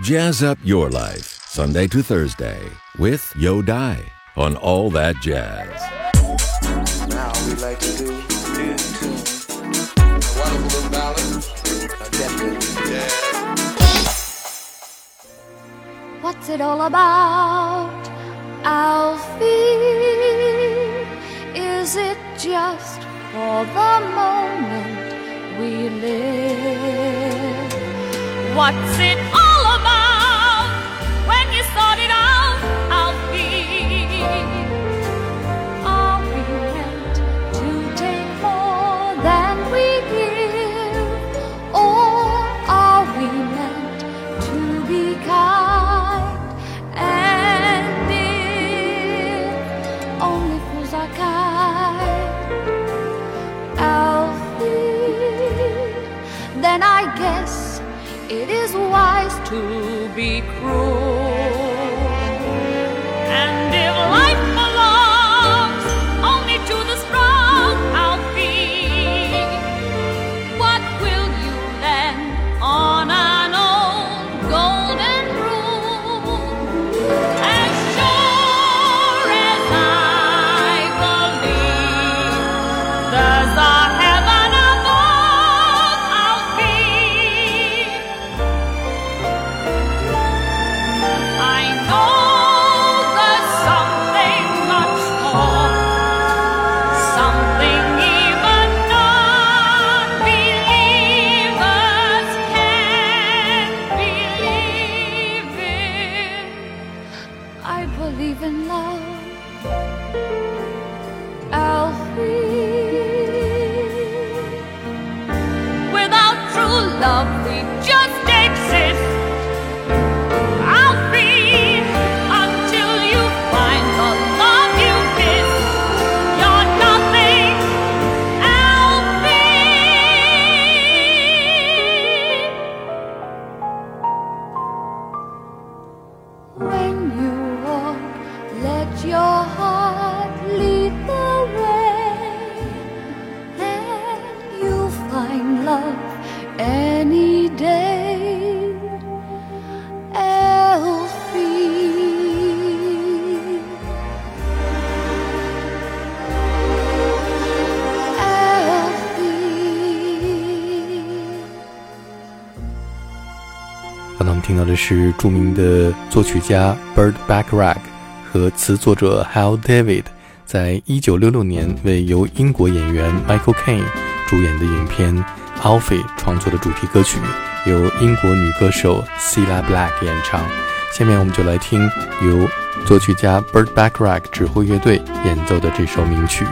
Jazz up your life, Sunday to Thursday, with Yo Dai on All That Jazz. Now we like to do in tune. A wonderful little ballad. A definite. What's it all about, Alfie? Is it just for the moment we live? What's it then I guess it is wise to be cruel. 是著名的作曲家 Burt Bacharach 和词作者 Hal David 在1966年为由英国演员 Michael Caine 主演的影片《Alfie》创作的主题歌曲，由英国女歌手 Cilla Black 演唱。下面我们就来听由作曲家 Burt Bacharach 指挥乐队演奏的这首名曲。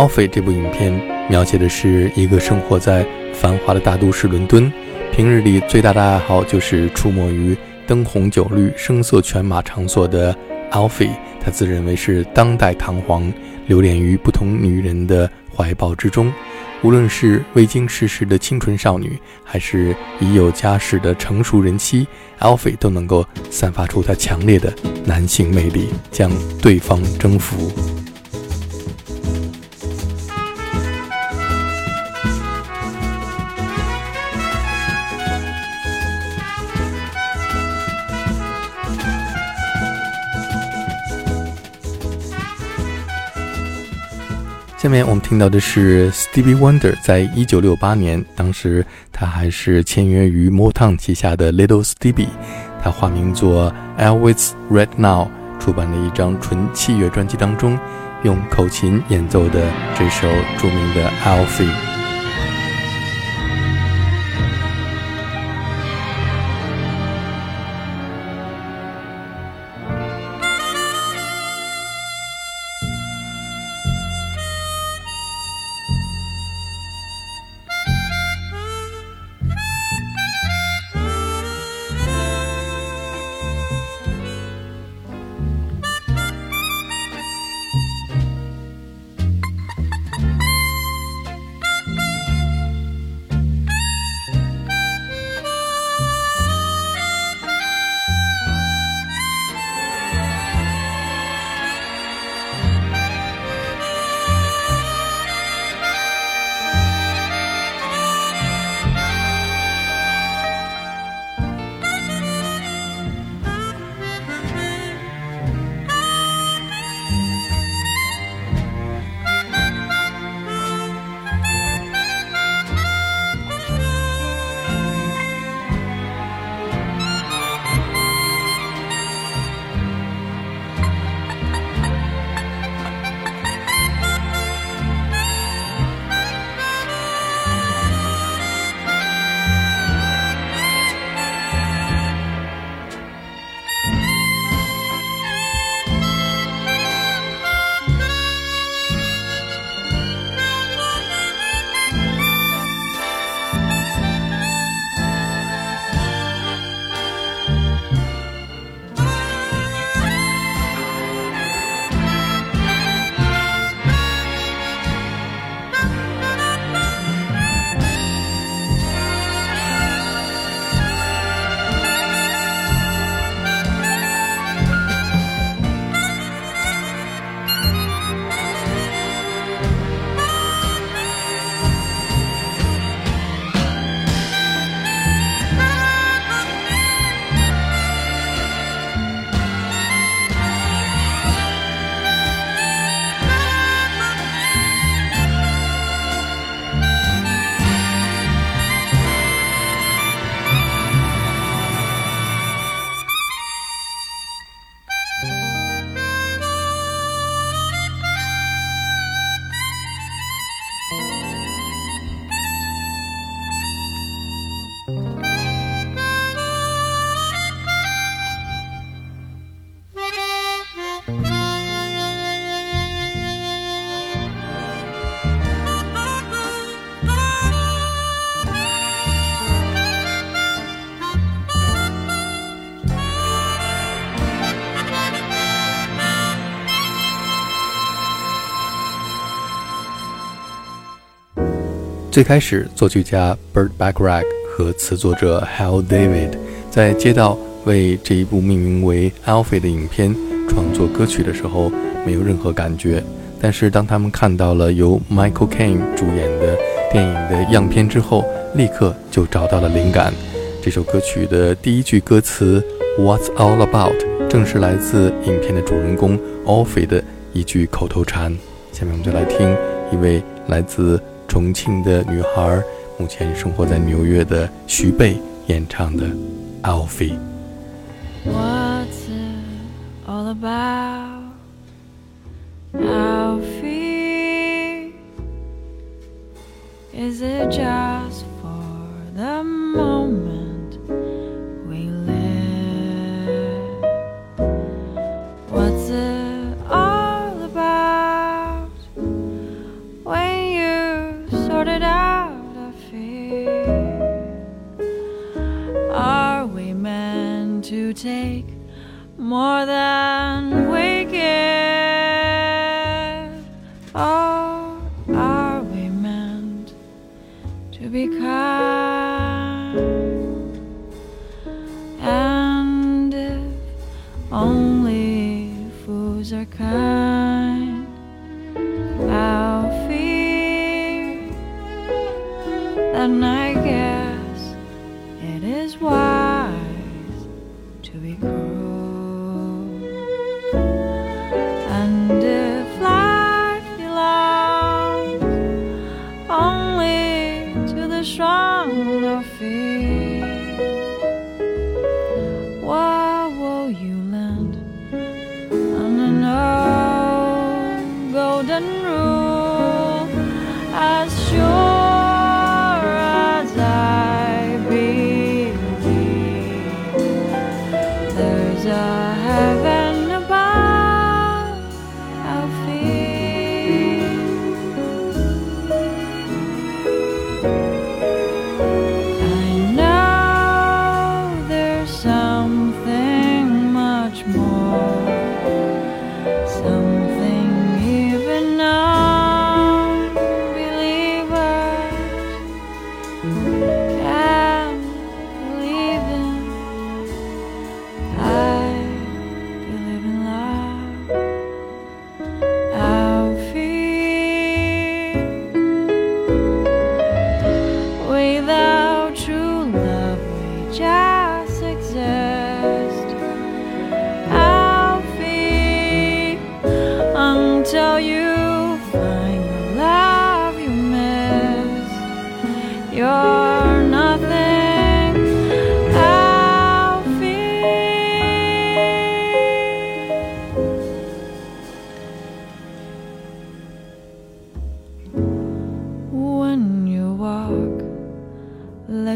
Alfie》这部影片描写的是一个生活在繁华的大都市伦敦，平日里最大的爱好就是出没于灯红酒绿、声色犬马场所的 Alfie。他自认为是当代堂皇，流连于不同女人的怀抱之中。无论是未经世事的清纯少女，还是已有家室的成熟人妻，Alfie 都能够散发出他强烈的男性魅力，将对方征服。下面我们听到的是 Stevie Wonder 在一九六八年，当时他还是签约于 Motown 旗下的 Little Stevie，他化名作 Elvis Right Now，出版了一张纯器乐专辑当中，用口琴演奏的这首著名的 Alfie。最开始，作曲家 Burt Bacharach 和词作者 Hal David 在接到为这一部命名为《Alfie》的影片创作歌曲的时候，没有任何感觉。但是当他们看到了由 Michael Caine 主演的电影的样片之后，立刻就找到了灵感。这首歌曲的第一句歌词 "What's all about" 正是来自影片的主人公 Alfie 的一句口头禅。下面我们就来听一位来自。重庆的女孩，目前生活在纽约的徐贝演唱的《Alfie》。What's it all about, Alfie? Is it just more than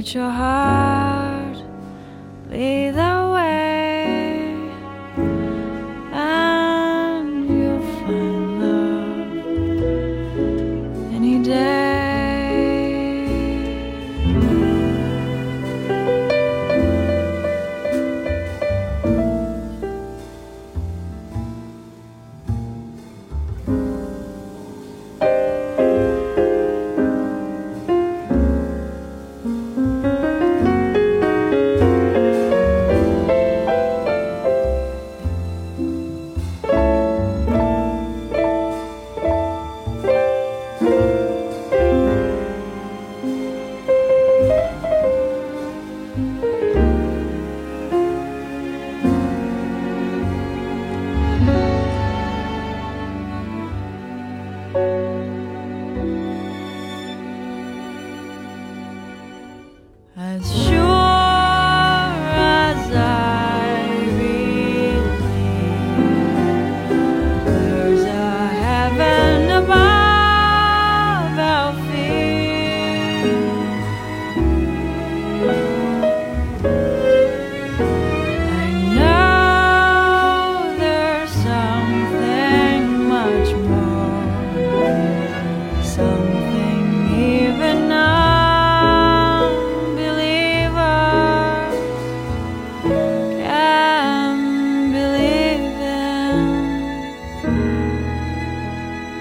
let your heart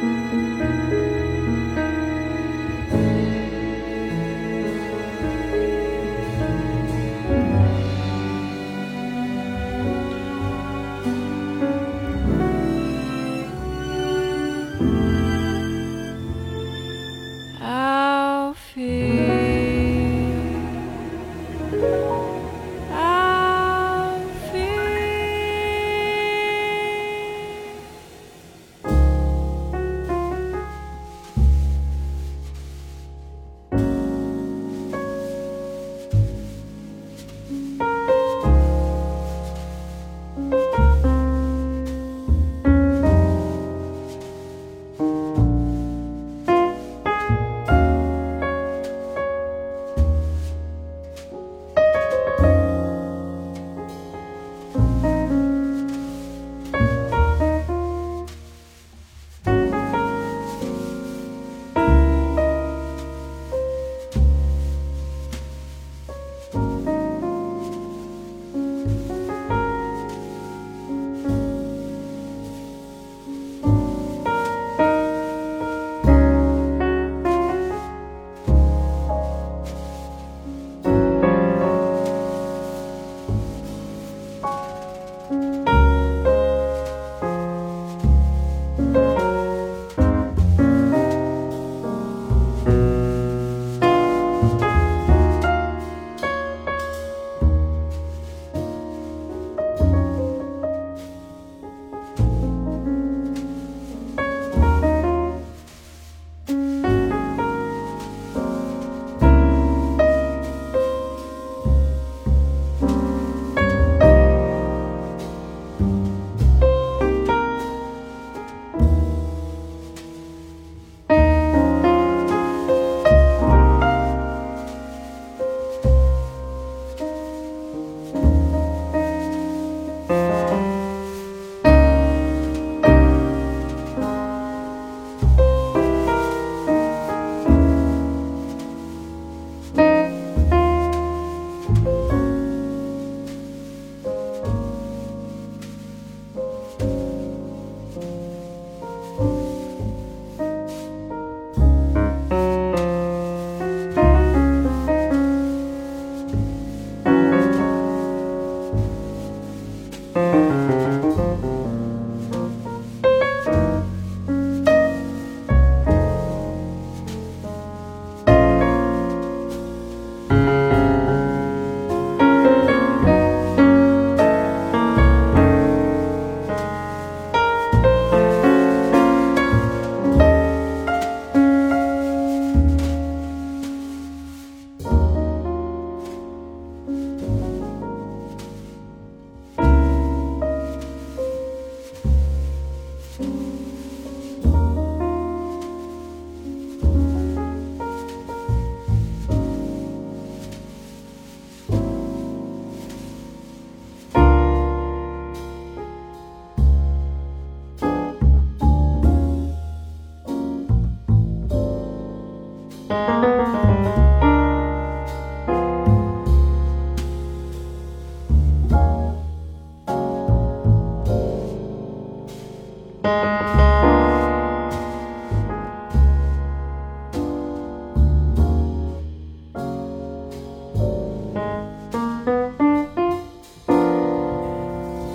Música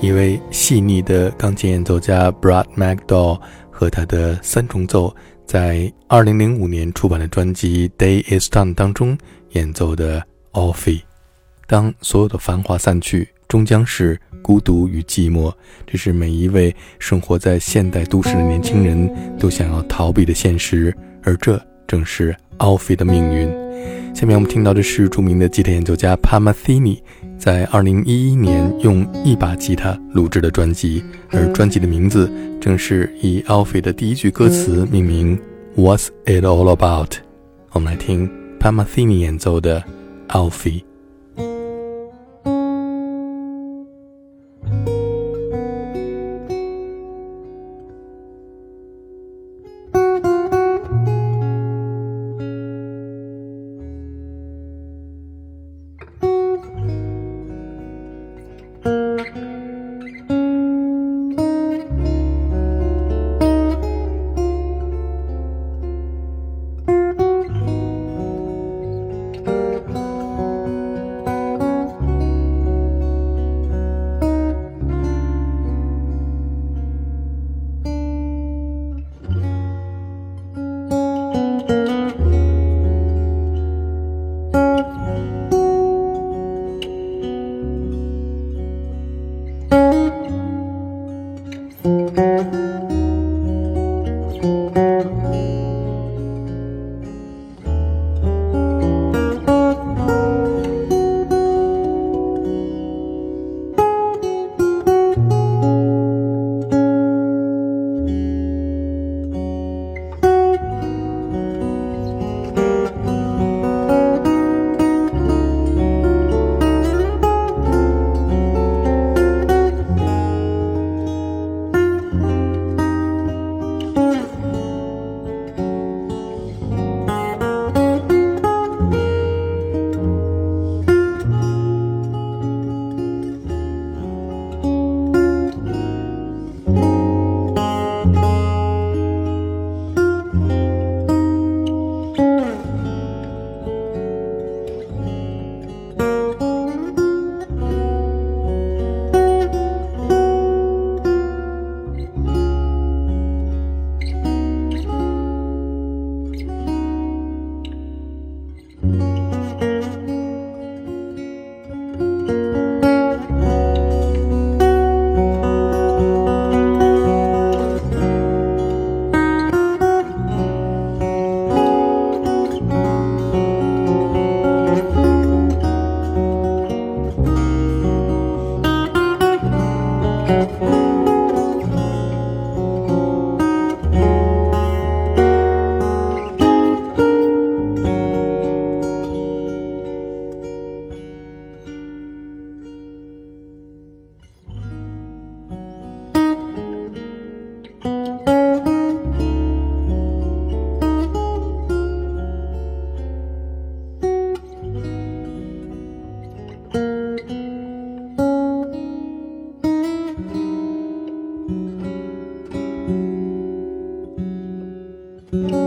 一位细腻的钢琴演奏家 Brad McDowell 和他的三重奏，在2005年出版的专辑《Day Is Done》当中演奏的《Alfi》。当所有的繁华散去，终将是孤独与寂寞。这是每一位生活在现代都市的年轻人都想要逃避的现实，而这正是 Alfi 的命运。下面我们听到的是著名的吉他演奏家帕马西尼在2011年用一把吉他录制的专辑，而专辑的名字正是以 Alfie 的第一句歌词命名 "What's it all about"。我们来听帕马西尼演奏的 Alfie。Mm-hmm.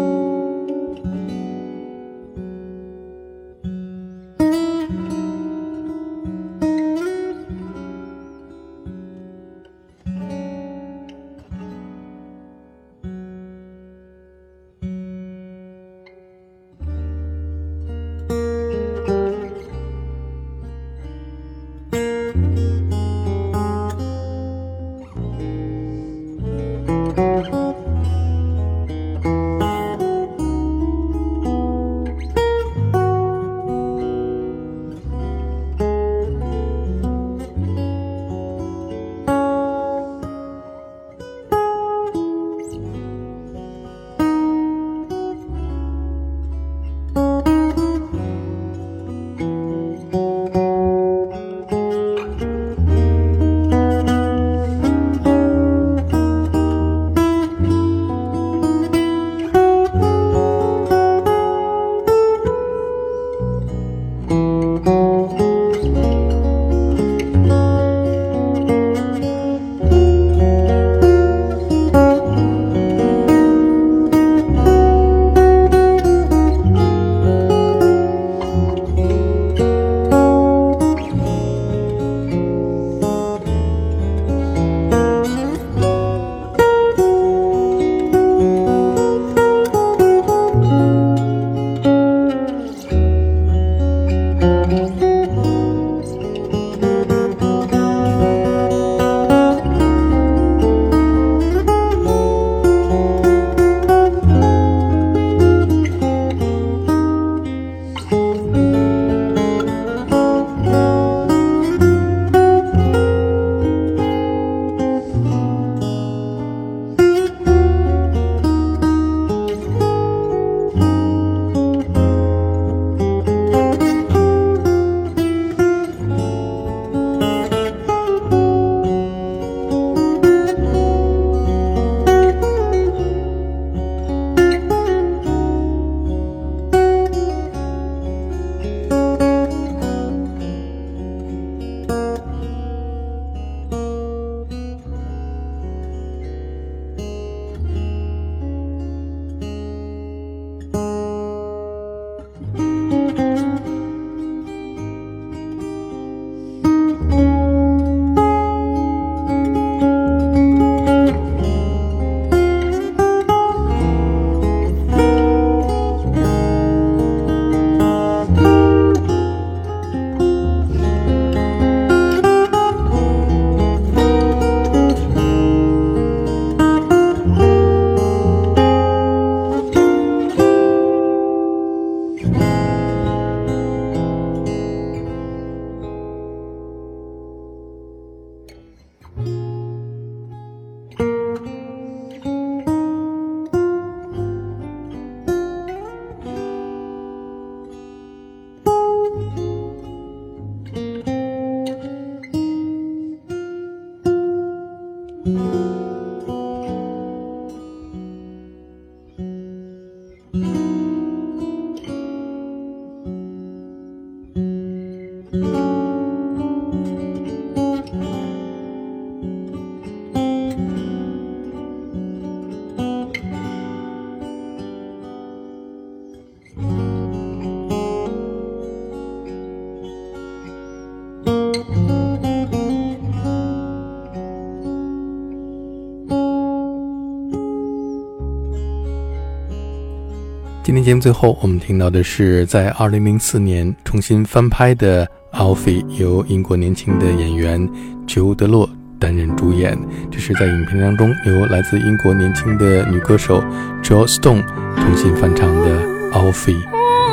天节目最后，我们听到的是在2004年重新翻拍的《Alfie》，由英国年轻的演员裘德洛担任主演。这是在影片当中由来自英国年轻的女歌手 Jo Stone 重新翻唱的《Alfie》。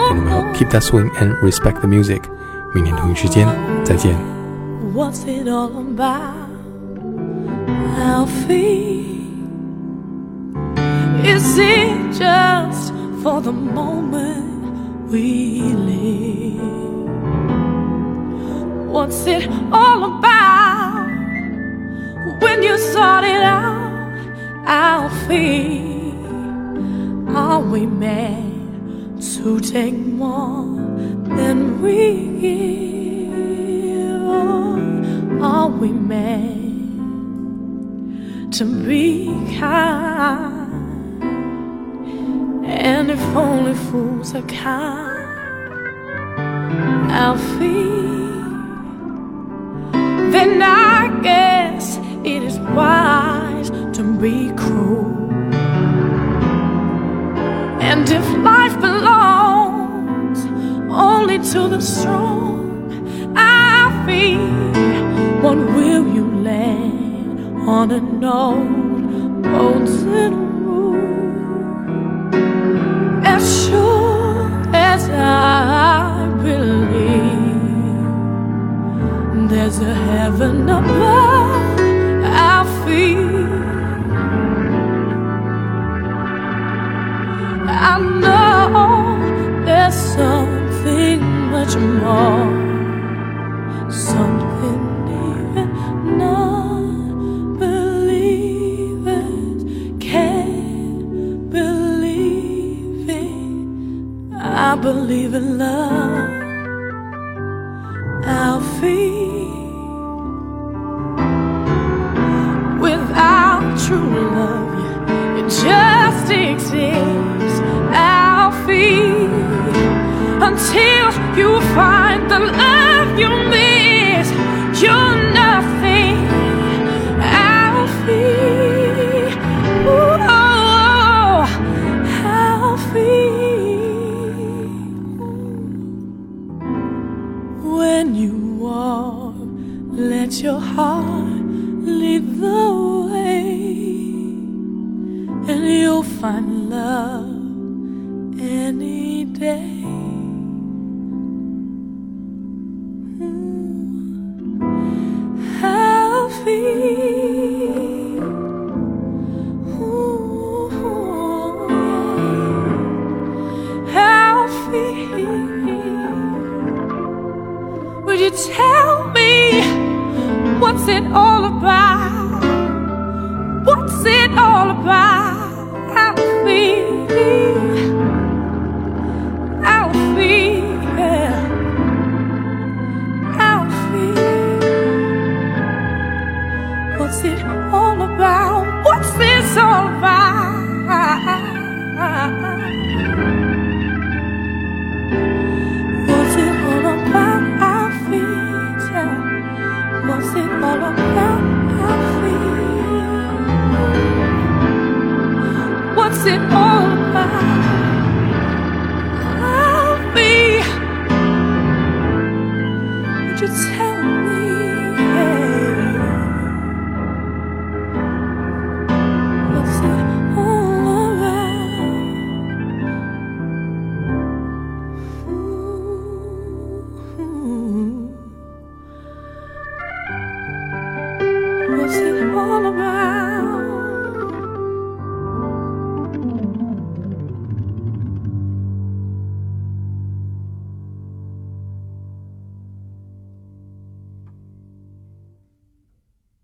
听众朋友，Keep that swing and respect the music。明天同一时间再见。What's it all about, Alfie? Is it just for the moment we live? What's it all about when you sort it out, Alfie? Are we meant to take more than we give? Are we meant to be kind? And if only fools are kind, I'll Alfie, then I guess it is wise to be cruel. And if life belongs only to the strong, I feel, what will you land on an old golden rule? Sure as I believe there's a heaven above, I feel. I know there's something much more, something believe in love, Alfie. Without true love, it just exists, Alfie. Until you find the love When you walk, let your heart lead the way and you'll find love any day.